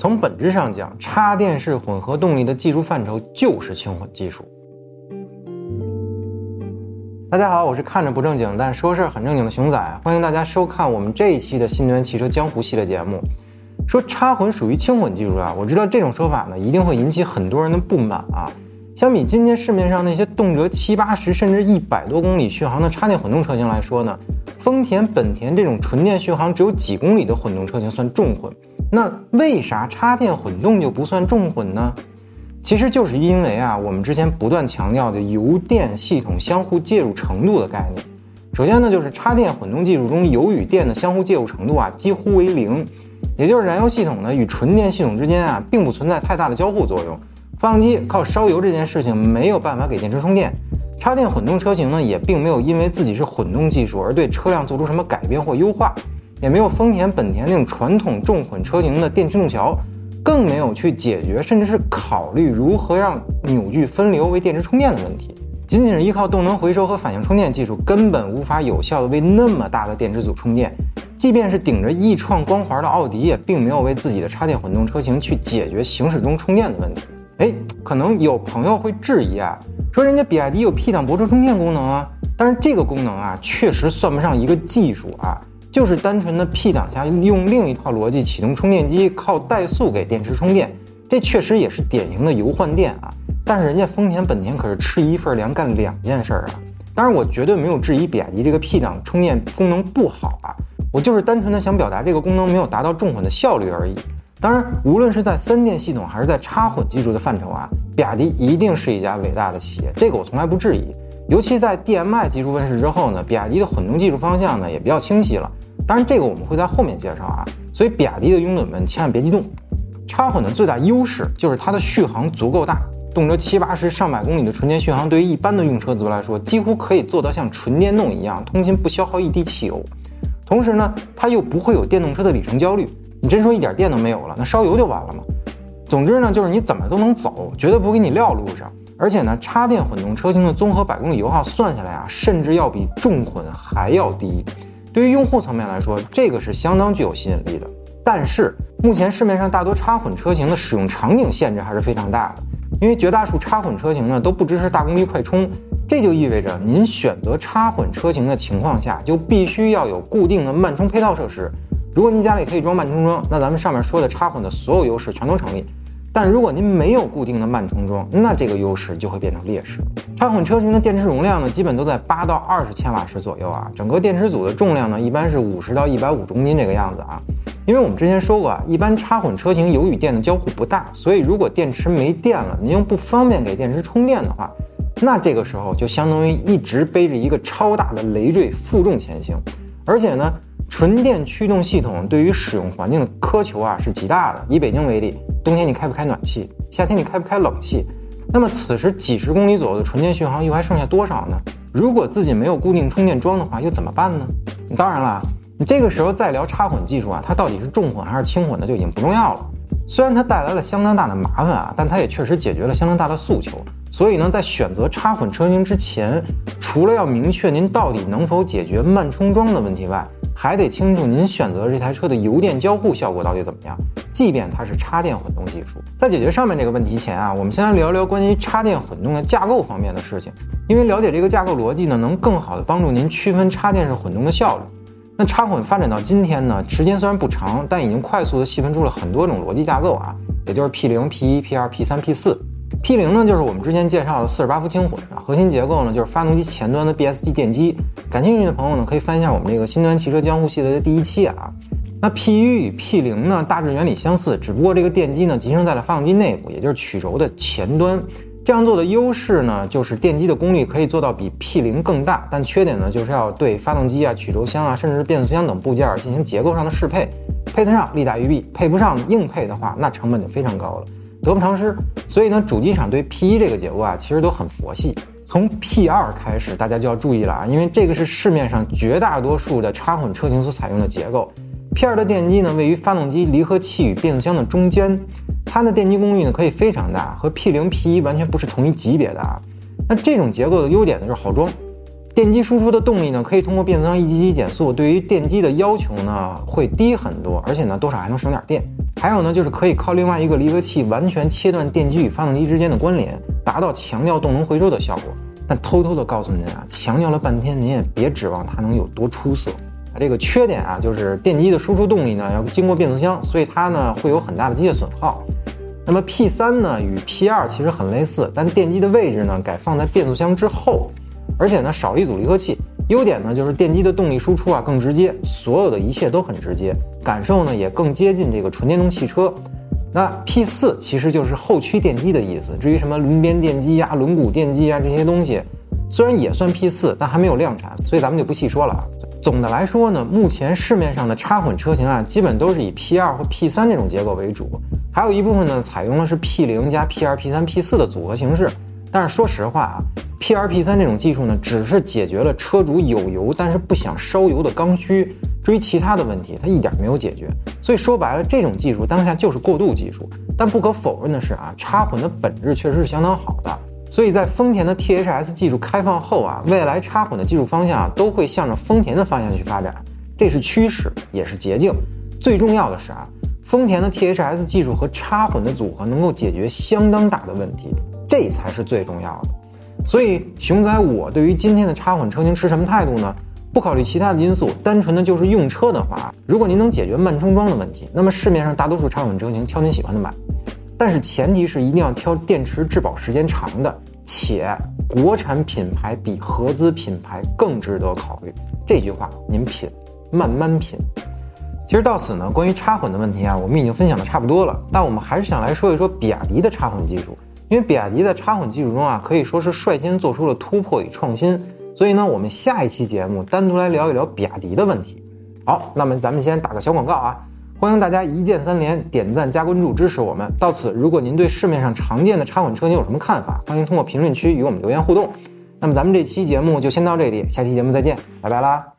从本质上讲，插电式混合动力的技术范畴就是轻混技术。大家好，我是看着不正经但说事儿很正经的熊仔，欢迎大家收看我们这一期的新能源汽车江湖系列节目。说插混属于轻混技术啊，我知道这种说法呢一定会引起很多人的不满啊。相比今天市面上那些动辄七八十甚至一百多公里续航的插电混动车型来说呢，丰田、本田这种纯电续航只有几公里的混动车型算重混。那为啥插电混动就不算重混呢？其实就是因为啊，我们之前不断强调的油电系统相互介入程度的概念。首先呢，就是插电混动技术中油与电的相互介入程度啊几乎为零，也就是燃油系统呢与纯电系统之间啊并不存在太大的交互作用。发动机靠烧油这件事情没有办法给电池充电。插电混动车型呢也并没有因为自己是混动技术而对车辆做出什么改变或优化，也没有丰田、本田那种传统重混车型的电驱动桥。更没有去解决，甚至是考虑如何让扭矩分流为电池充电的问题。仅仅是依靠动能回收和反向充电技术，根本无法有效的为那么大的电池组充电。即便是顶着易创光环的奥迪，也并没有为自己的插电混动车型去解决行驶中充电的问题。哎，可能有朋友会质疑啊，说人家比亚迪有 P 档泊车充电功能啊，但是这个功能啊，确实算不上一个技术啊。就是单纯的 P 档下用另一套逻辑启动充电机，靠怠速给电池充电，这确实也是典型的油换电啊。但是人家丰田、本田可是吃一份粮干两件事啊。当然，我绝对没有质疑比亚迪这个 P 档充电功能不好啊，我就是单纯的想表达这个功能没有达到重混的效率而已。当然，无论是在三电系统还是在插混技术的范畴啊，比亚迪一定是一家伟大的企业，这个我从来不质疑。尤其在 DMI 技术问世之后呢，比亚迪的混动技术方向呢也比较清晰了。当然，这个我们会在后面介绍啊。所以，比亚迪的拥趸们千万别激动。插混的最大优势就是它的续航足够大，动辄七八十、上百公里的纯电续航，对于一般的用车族来说，几乎可以做到像纯电动一样通勤不消耗一滴汽油。同时呢，它又不会有电动车的里程焦虑。你真说一点电都没有了，那烧油就完了吗？总之呢，就是你怎么都能走，绝对不给你撂路上。而且呢，插电混动车型的综合百公里油耗算下来啊，甚至要比重混还要低。对于用户层面来说，这个是相当具有吸引力的。但是目前市面上大多插混车型的使用场景限制还是非常大的，因为绝大数插混车型呢都不支持大功率快充。这就意味着您选择插混车型的情况下，就必须要有固定的慢充配套设施。如果您家里可以装慢充桩，那咱们上面说的插混的所有优势全都成立。但如果您没有固定的慢充桩，那这个优势就会变成劣势。插混车型的电池容量呢，基本都在八到二十千瓦时左右啊。整个电池组的重量呢，一般是五十到一百五十公斤这个样子啊。因为我们之前说过啊，一般插混车型油与电的交互不大，所以如果电池没电了，您又不方便给电池充电的话，那这个时候就相当于一直背着一个超大的累赘负重前行。而且呢，纯电驱动系统对于使用环境的苛求啊是极大的。以北京为例。冬天你开不开暖气？夏天你开不开冷气？那么此时几十公里左右的纯电续航又还剩下多少呢？如果自己没有固定充电桩的话，又怎么办呢？当然了，你这个时候再聊插混技术啊，它到底是重混还是轻混的就已经不重要了。虽然它带来了相当大的麻烦啊，但它也确实解决了相当大的诉求。所以呢，在选择插混车型之前，除了要明确您到底能否解决慢充桩的问题外，还得清楚您选择这台车的油电交互效果到底怎么样。即便它是插电混动技术，在解决上面这个问题前啊，我们先来聊聊关于插电混动的架构方面的事情。因为了解这个架构逻辑呢，能更好的帮助您区分插电式混动的效率。那插混发展到今天呢，时间虽然不长，但已经快速的细分出了很多种逻辑架构啊，也就是 P 零、P 一、P 二、P 三、P 四。P 零呢，就是我们之前介绍的四十八伏轻混啊，核心结构呢就是发动机前端的 BSD 电机。感兴趣的朋友呢，可以翻一下我们这个新能源汽车江湖系列的第一期啊。那 P 一与 P 零呢，大致原理相似，只不过这个电机呢集成在了发动机内部，也就是曲轴的前端。这样做的优势呢，就是电机的功率可以做到比 P 零更大，但缺点呢，就是要对发动机啊、曲轴箱啊，甚至是变速箱等部件进行结构上的适配。配得上利大于弊，配不上硬配的话，那成本就非常高了。得不偿失，所以呢，主机厂对 P 一这个结构啊，其实都很佛系。从 P 二开始，大家就要注意了啊，因为这个是市面上绝大多数的插混车型所采用的结构。P 二的电机呢，位于发动机、离合器与变速箱的中间，它的电机功率呢可以非常大，和 P 零、P 一完全不是同一级别的啊。那这种结构的优点呢，就是好装。电机输出的动力呢，可以通过变速箱一级级减速，对于电机的要求呢会低很多，而且呢多少还能省点电。还有呢，就是可以靠另外一个离合器完全切断电机与发动机之间的关联，达到强调动能回收的效果。但偷偷的告诉您啊，强调了半天，您也别指望它能有多出色。啊，这个缺点啊，就是电机的输出动力呢要经过变速箱，所以它呢会有很大的机械损耗。那么 P 三呢与 P 二其实很类似，但电机的位置呢改放在变速箱之后。而且呢，少了一组离合器，优点呢就是电机的动力输出啊更直接，所有的一切都很直接，感受呢也更接近这个纯电动汽车。那 P 四其实就是后驱电机的意思。至于什么轮边电机啊、轮毂电机啊这些东西，虽然也算 P 四，但还没有量产，所以咱们就不细说了。总的来说呢，目前市面上的插混车型啊，基本都是以 P 二或 P 三这种结构为主，还有一部分呢采用的是 P 零加 P 二、P 三、P 四的组合形式。但是说实话啊，P R P 三这种技术呢，只是解决了车主有油但是不想烧油的刚需。至于其他的问题，它一点没有解决。所以说白了，这种技术当下就是过渡技术。但不可否认的是啊，插混的本质确实是相当好的。所以在丰田的 THS 技术开放后啊，未来插混的技术方向啊，都会向着丰田的方向去发展，这是趋势，也是捷径。最重要的是啊，丰田的 THS 技术和插混的组合能够解决相当大的问题。这才是最重要的，所以熊仔，我对于今天的插混车型持什么态度呢？不考虑其他的因素，单纯的就是用车的话，如果您能解决慢充装的问题，那么市面上大多数插混车型挑您喜欢的买，但是前提是一定要挑电池质保时间长的，且国产品牌比合资品牌更值得考虑。这句话您品，慢慢品。其实到此呢，关于插混的问题啊，我们已经分享的差不多了，但我们还是想来说一说比亚迪的插混技术。因为比亚迪在插混技术中啊，可以说是率先做出了突破与创新，所以呢，我们下一期节目单独来聊一聊比亚迪的问题。好，那么咱们先打个小广告啊，欢迎大家一键三连、点赞加关注支持我们。到此，如果您对市面上常见的插混车型有什么看法，欢迎通过评论区与我们留言互动。那么咱们这期节目就先到这里，下期节目再见，拜拜啦。